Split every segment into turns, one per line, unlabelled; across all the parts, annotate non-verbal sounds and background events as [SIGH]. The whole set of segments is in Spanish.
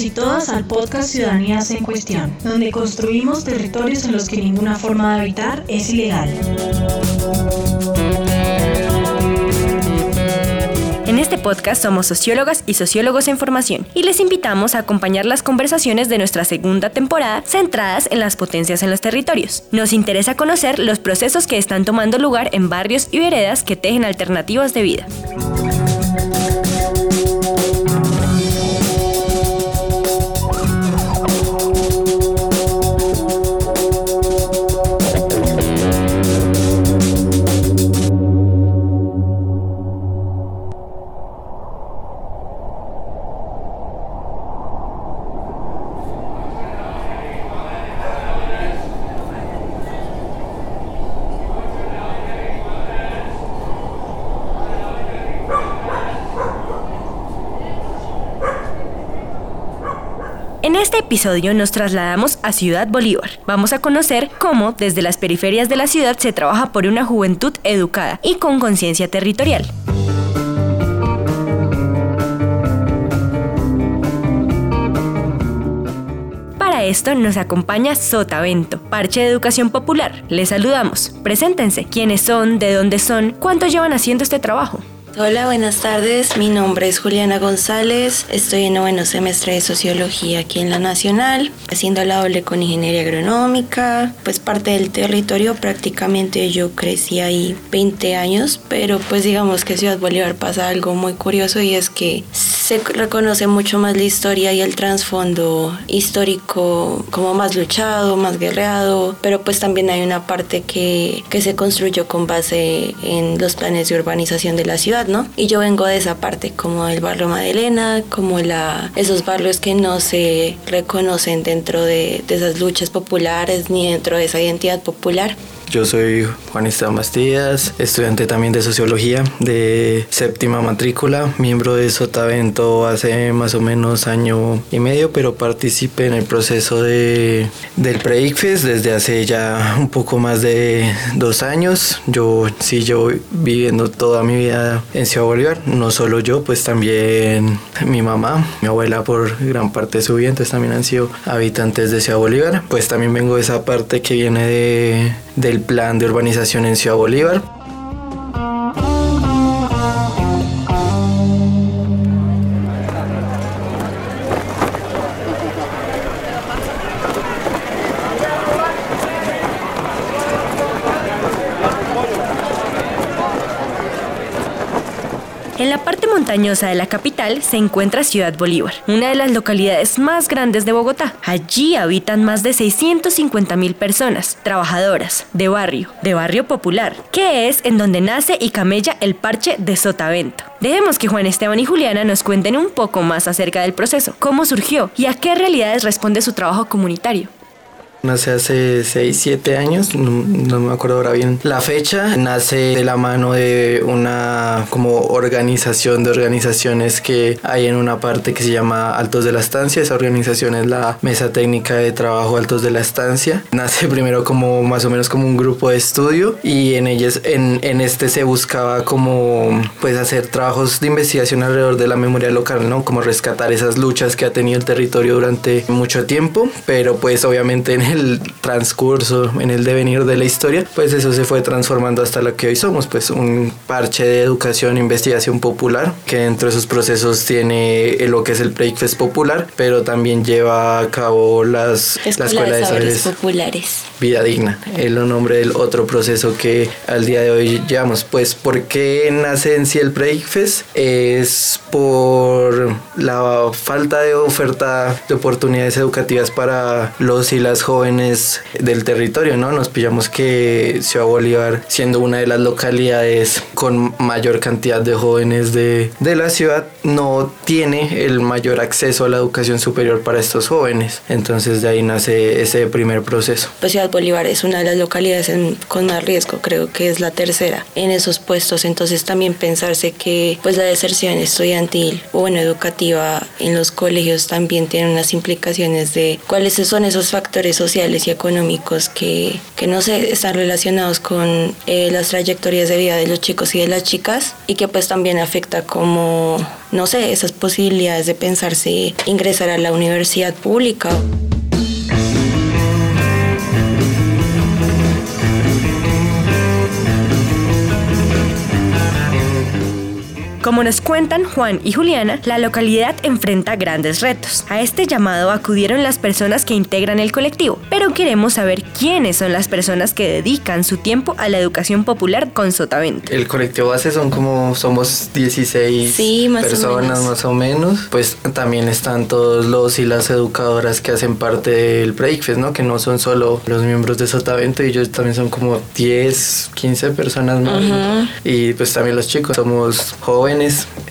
Y todas al podcast Ciudadanías en Cuestión, donde construimos territorios en los que ninguna forma de habitar es ilegal.
En este podcast somos sociólogas y sociólogos en formación y les invitamos a acompañar las conversaciones de nuestra segunda temporada centradas en las potencias en los territorios. Nos interesa conocer los procesos que están tomando lugar en barrios y veredas que tejen alternativas de vida. Episodio nos trasladamos a Ciudad Bolívar. Vamos a conocer cómo desde las periferias de la ciudad se trabaja por una juventud educada y con conciencia territorial. Para esto nos acompaña Sotavento, parche de educación popular. Les saludamos. Preséntense. ¿Quiénes son? ¿De dónde son? ¿Cuánto llevan haciendo este trabajo?
Hola, buenas tardes. Mi nombre es Juliana González. Estoy en noveno semestre de Sociología aquí en la Nacional, haciendo la doble con Ingeniería Agronómica. Pues parte del territorio, prácticamente yo crecí ahí 20 años, pero pues digamos que Ciudad Bolívar pasa algo muy curioso y es que se reconoce mucho más la historia y el trasfondo histórico como más luchado, más guerreado, pero pues también hay una parte que, que se construyó con base en los planes de urbanización de la ciudad y yo vengo de esa parte, como el barrio Madelena, como la, esos barrios que no se reconocen dentro de, de esas luchas populares ni dentro de esa identidad popular.
Yo soy Juan Esteban Bastillas, estudiante también de Sociología de séptima matrícula, miembro de Sotavento hace más o menos año y medio, pero participé en el proceso de, del PREICFES desde hace ya un poco más de dos años. Yo sí, yo viviendo toda mi vida en Ciudad Bolívar, no solo yo, pues también mi mamá, mi abuela por gran parte de su vida, entonces también han sido habitantes de Ciudad Bolívar. Pues también vengo de esa parte que viene de, del plan de urbanización en Ciudad Bolívar.
De la capital se encuentra Ciudad Bolívar, una de las localidades más grandes de Bogotá. Allí habitan más de 650 mil personas, trabajadoras, de barrio, de barrio popular, que es en donde nace y camella el parche de Sotavento. Dejemos que Juan Esteban y Juliana nos cuenten un poco más acerca del proceso, cómo surgió y a qué realidades responde su trabajo comunitario.
Nace hace 6, 7 años, no, no, me acuerdo ahora bien la fecha. Nace de la mano de una como organización de organizaciones que hay en una parte que se llama Altos de la Estancia. Esa organización es la Mesa Técnica de Trabajo Altos de la Estancia. Nace primero como más o menos como un grupo de estudio y en ellos, en, en este se buscaba como pues hacer trabajos de investigación alrededor de la memoria local, ¿no? Como rescatar esas luchas que ha tenido el territorio durante mucho tiempo, pero pues obviamente en el transcurso, en el devenir de la historia, pues eso se fue transformando hasta lo que hoy somos, pues un parche de educación e investigación popular, que dentro de sus procesos tiene lo que es el Breakfast popular, pero también lleva a cabo las,
Escuela
la escuela
de
de
saberes
saberes
populares.
Vida Digna, el nombre del otro proceso que al día de hoy llevamos. Pues, ¿por qué nace en sí el Breakfast? Es por la falta de oferta de oportunidades educativas para los y las jóvenes del territorio, ¿no? Nos pillamos que Ciudad Bolívar, siendo una de las localidades con mayor cantidad de jóvenes de, de la ciudad, no tiene el mayor acceso a la educación superior para estos jóvenes. Entonces de ahí nace ese primer proceso.
Pues Ciudad Bolívar es una de las localidades con más riesgo, creo que es la tercera en esos puestos, entonces también pensarse que pues la deserción estudiantil o bueno educativa en los colegios también tiene unas implicaciones de cuáles son esos factores sociales y económicos que, que no sé, están relacionados con eh, las trayectorias de vida de los chicos y de las chicas y que pues también afecta como, no sé, esas posibilidades de pensarse ingresar a la universidad pública.
Como nos cuentan Juan y Juliana, la localidad enfrenta grandes retos. A este llamado acudieron las personas que integran el colectivo, pero queremos saber quiénes son las personas que dedican su tiempo a la educación popular con Sotavento.
El colectivo base son como somos 16 personas más o menos. Pues también están todos los y las educadoras que hacen parte del Breakfast, ¿no? Que no son solo los miembros de Sotavento, ellos también son como 10, 15 personas más. Y pues también los chicos, somos jóvenes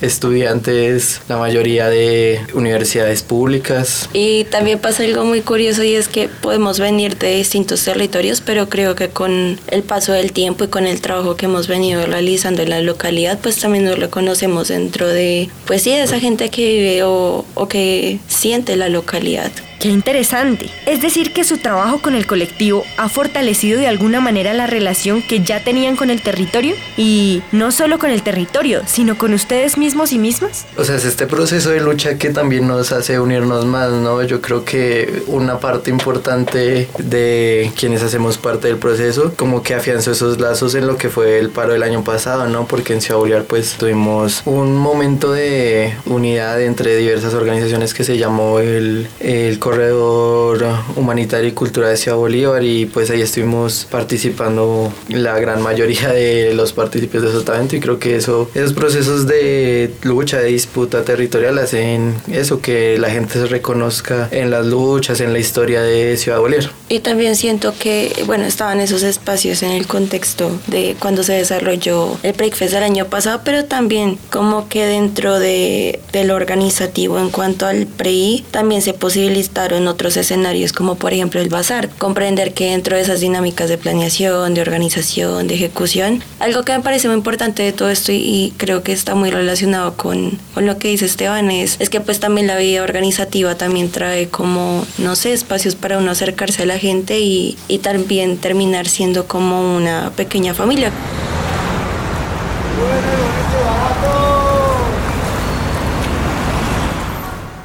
estudiantes, la mayoría de universidades públicas.
Y también pasa algo muy curioso y es que podemos venir de distintos territorios, pero creo que con el paso del tiempo y con el trabajo que hemos venido realizando en la localidad, pues también nos reconocemos dentro de, pues sí, de esa gente que vive o, o que siente la localidad.
Qué interesante. Es decir, que su trabajo con el colectivo ha fortalecido de alguna manera la relación que ya tenían con el territorio y no solo con el territorio, sino con ustedes mismos y mismas.
O sea, es este proceso de lucha que también nos hace unirnos más, ¿no? Yo creo que una parte importante de quienes hacemos parte del proceso, como que afianzó esos lazos en lo que fue el paro del año pasado, ¿no? Porque en Ciudad Bolívar pues tuvimos un momento de unidad entre diversas organizaciones que se llamó el, el corredor humanitario y cultural de Ciudad Bolívar y pues ahí estuvimos participando la gran mayoría de los partícipes de Sotavento y creo que eso, esos procesos de lucha, de disputa territorial hacen eso, que la gente se reconozca en las luchas, en la historia de Ciudad Bolívar.
Y también siento que, bueno, estaban esos espacios en el contexto de cuando se desarrolló el Breakfast del año pasado, pero también como que dentro de, del organizativo en cuanto al PREI también se posibilita en otros escenarios, como por ejemplo el bazar. Comprender que dentro de esas dinámicas de planeación, de organización, de ejecución, algo que me parece muy importante de todo esto y, creo que está muy relacionado con, con, lo que dice Esteban es, es que pues también la vida organizativa también trae como, no sé, espacios para uno acercarse a la gente y, y también terminar siendo como una pequeña familia.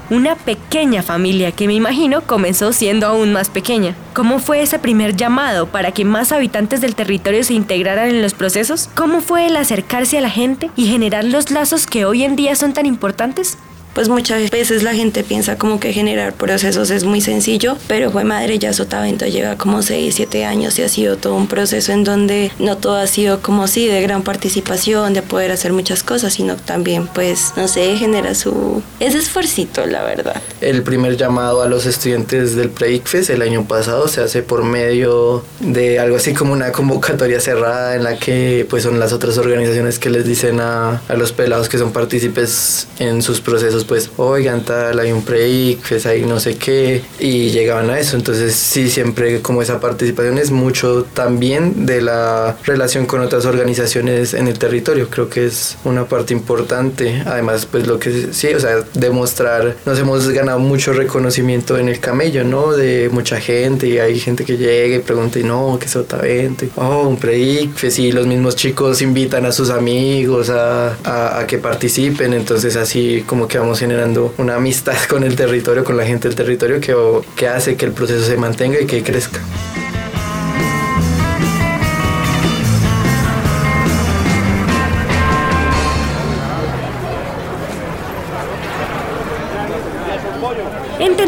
Una pequeña familia que me imagino comenzó siendo aún más pequeña. ¿Cómo fue ese primer llamado para que más habitantes del territorio se integraran en los procesos? ¿Cómo fue el acercarse a la gente y generar los lazos que hoy en día son tan importantes?
Pues muchas veces la gente piensa como que generar procesos es muy sencillo, pero fue madre ya Sotavento lleva como 6, 7 años y ha sido todo un proceso en donde no todo ha sido como sí, de gran participación, de poder hacer muchas cosas, sino también pues, no sé, genera su... ese esfuercito, la verdad.
El primer llamado a los estudiantes del PREICFES el año pasado se hace por medio de algo así como una convocatoria cerrada en la que pues son las otras organizaciones que les dicen a, a los pelados que son partícipes en sus procesos pues, oigan, tal, hay un pre pues hay no sé qué, y llegaban a eso. Entonces, sí, siempre como esa participación es mucho también de la relación con otras organizaciones en el territorio. Creo que es una parte importante. Además, pues lo que sí, o sea, demostrar, nos hemos ganado mucho reconocimiento en el camello, ¿no? De mucha gente, y hay gente que llega y pregunta, y no, ¿qué es Otavento? Oh, un pre pues y los mismos chicos invitan a sus amigos a, a, a que participen. Entonces, así como que vamos generando una amistad con el territorio, con la gente del territorio que, que hace que el proceso se mantenga y que crezca.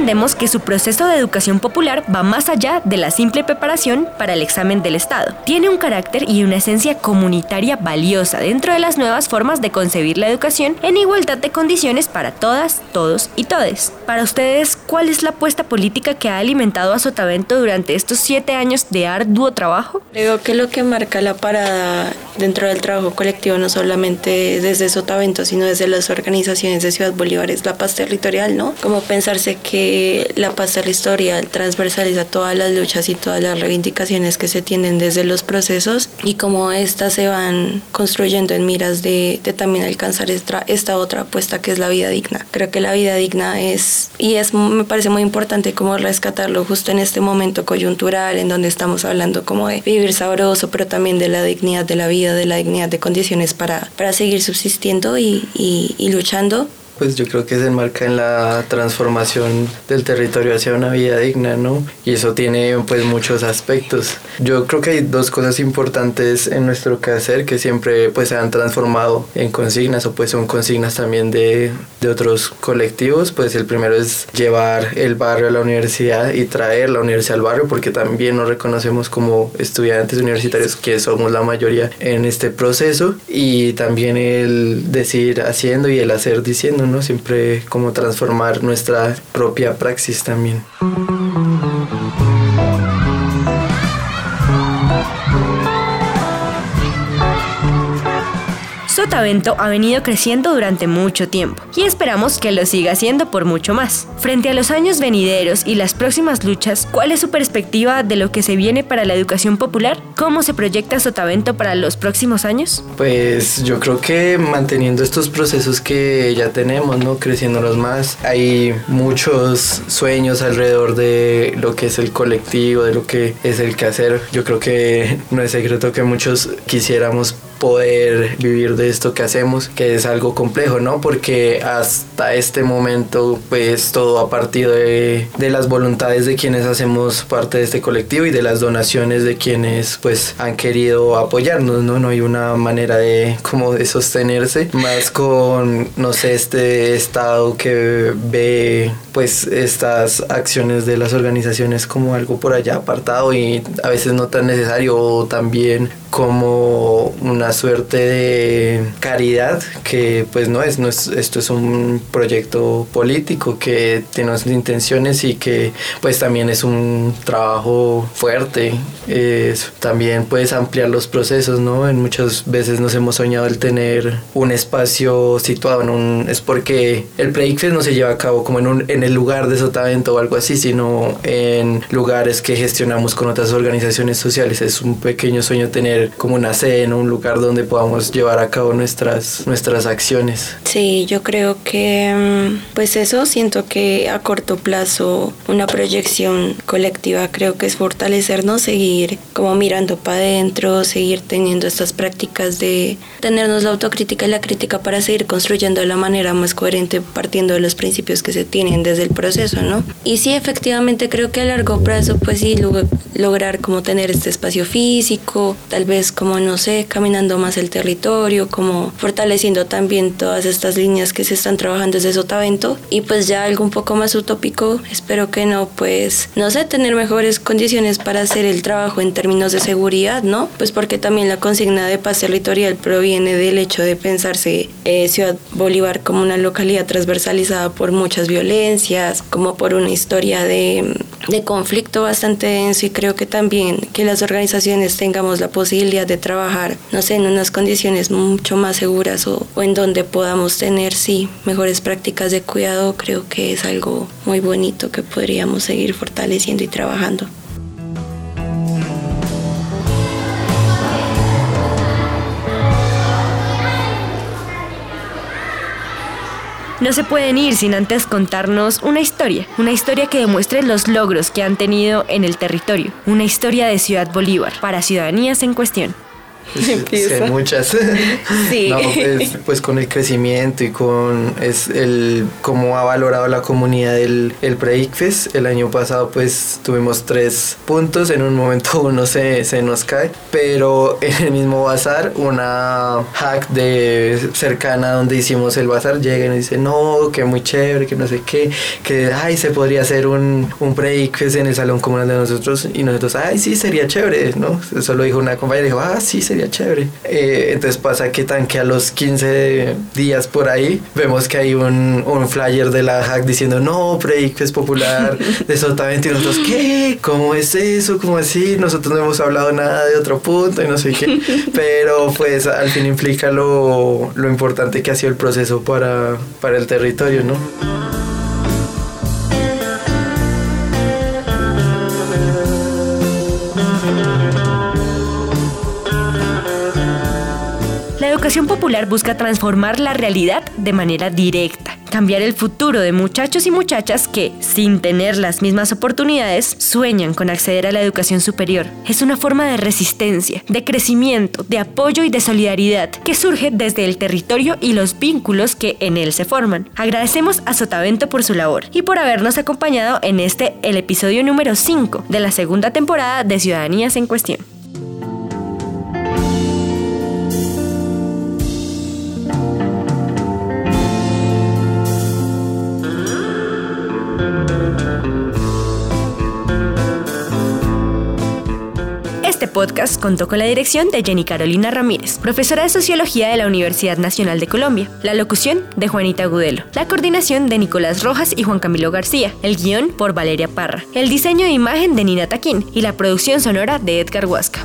Entendemos que su proceso de educación popular va más allá de la simple preparación para el examen del Estado. Tiene un carácter y una esencia comunitaria valiosa dentro de las nuevas formas de concebir la educación en igualdad de condiciones para todas, todos y todes. Para ustedes, ¿cuál es la apuesta política que ha alimentado a Sotavento durante estos siete años de arduo trabajo?
Creo que lo que marca la parada dentro del trabajo colectivo, no solamente desde Sotavento, sino desde las organizaciones de Ciudad Bolívar, es la paz territorial, ¿no? Como pensarse que la paz territorial transversaliza todas las luchas y todas las reivindicaciones que se tienen desde los procesos y cómo estas se van construyendo en miras de, también alcanzar esta, esta otra apuesta que es la vida digna. Creo que la vida digna es, y es, me parece muy importante como rescatarlo justo en este momento coyuntural en donde estamos hablando como de vivir sabroso, pero también de la dignidad de la vida, de la dignidad de condiciones para, para seguir subsistiendo y luchando
pues yo creo que se enmarca en la transformación del territorio hacia una vida digna, ¿no? Y eso tiene pues muchos aspectos. Yo creo que hay dos cosas importantes en nuestro quehacer que siempre pues se han transformado en consignas o pues son consignas también de, de otros colectivos. Pues el primero es llevar el barrio a la universidad y traer la universidad al barrio porque también nos reconocemos como estudiantes universitarios que somos la mayoría en este proceso y también el decir haciendo y el hacer diciendo ¿no? Siempre como transformar nuestra propia praxis también.
Sotavento ha venido creciendo durante mucho tiempo y esperamos que lo siga haciendo por mucho más. Frente a los años venideros y las próximas luchas, ¿cuál es su perspectiva de lo que se viene para la educación popular? ¿Cómo se proyecta Sotavento para los próximos años?
Pues yo creo que manteniendo estos procesos que ya tenemos, ¿no? Creciéndolos más. Hay muchos sueños alrededor de lo que es el colectivo, de lo que es el quehacer. Yo creo que no es secreto que muchos quisiéramos poder vivir de esto que hacemos, que es algo complejo, ¿no? Porque hasta este momento, pues todo ha partido de, de, las voluntades de quienes hacemos parte de este colectivo y de las donaciones de quienes, pues, han querido apoyarnos, ¿no? No hay una manera de, como de sostenerse, más con, no sé, este estado que ve, pues, estas acciones de las organizaciones como algo por allá apartado y a veces no tan necesario o también como una suerte de caridad que pues no es, no es esto es un proyecto político que tiene unas intenciones y que pues también es un trabajo fuerte. También puedes ampliar los procesos no en muchas veces nos hemos soñado el tener un espacio situado en un es porque el Predicfest no se lleva a cabo como en un en el lugar de Sotavento o algo así sino en lugares que gestionamos con otras organizaciones sociales es un pequeño sueño tener como una sede, en un lugar donde podamos llevar a cabo nuestras, nuestras acciones.
Sí, yo creo que mm, pues eso siento que a corto plazo una proyección colectiva creo que es fortalecernos, seguir como mirando para adentro, seguir teniendo estas prácticas de tenernos la autocrítica y la crítica para seguir construyendo de la manera más coherente partiendo de los principios que se tienen desde el proceso, ¿no? Y sí, efectivamente creo que a largo plazo pues sí lograr como tener este espacio físico, tal vez como, no sé, caminando más el territorio, como fortaleciendo también todas estas líneas que se están trabajando desde Sotavento y pues ya algo un poco más utópico, espero que no, pues, no sé, tener mejores condiciones para hacer el trabajo en términos de seguridad, ¿no? Pues porque también la consigna de paz territorial proviene del hecho de pensarse eh, Ciudad Bolívar como una localidad transversalizada por muchas violencias, como por una historia de, de conflicto bastante denso y creo que también que las organizaciones tengamos la posibilidad de trabajar, no sé, en unas condiciones mucho más seguras o, en donde podamos tener, sí, mejores prácticas de cuidado, creo que es algo muy bonito que podríamos seguir fortaleciendo y trabajando.
No se pueden ir sin antes contarnos una historia, una historia que demuestre los logros que han tenido en el territorio, una historia de Ciudad Bolívar para ciudadanías en cuestión. [LAUGHS]
Empieza.
Sí, muchas. [LAUGHS]
Sí.
No, pues, pues con el crecimiento y con es el cómo ha valorado la comunidad el, el Pre-ICFES. El año pasado pues tuvimos tres puntos, en un momento [LAUGHS] uno se, se nos cae, pero en el mismo bazar una hack de cercana donde hicimos el bazar llega y nos dice no, que muy chévere, que no sé qué, que ay se podría hacer un, un Pre-ICFES en el salón comunal de nosotros y nosotros ay sí sería chévere, ¿no? Eso lo dijo una compañera dijo ah sí sería chévere. Eh, entonces pasa que tan que a los 15 días por ahí vemos que hay un, un flyer de la hack diciendo no, Break es popular de Sotavento y nosotros ¿qué? ¿Cómo es eso? ¿Cómo así? Nosotros no hemos hablado nada de otro punto y no sé qué. [LAUGHS] Pero pues al fin implica lo, lo importante que ha sido el proceso para, para el territorio, ¿no?
Educación popular busca transformar la realidad de manera directa, cambiar el futuro de muchachos y muchachas que, sin tener las mismas oportunidades, sueñan con acceder a la educación superior. Es una forma de resistencia, de crecimiento, de apoyo y de solidaridad que surge desde el territorio y los vínculos que en él se forman. Agradecemos a Sotavento por su labor y por habernos acompañado en este, el episodio número 5 de la segunda temporada de Ciudadanías en Cuestión. Podcast contó con la dirección de Jenny Carolina Ramírez, profesora de Sociología de la Universidad Nacional de Colombia, la locución de Juanita Gudelo, la coordinación de Nicolás Rojas y Juan Camilo García, el guion por Valeria Parra, el diseño de imagen de Nina Taquín. Y la producción sonora de Edgar Huasca.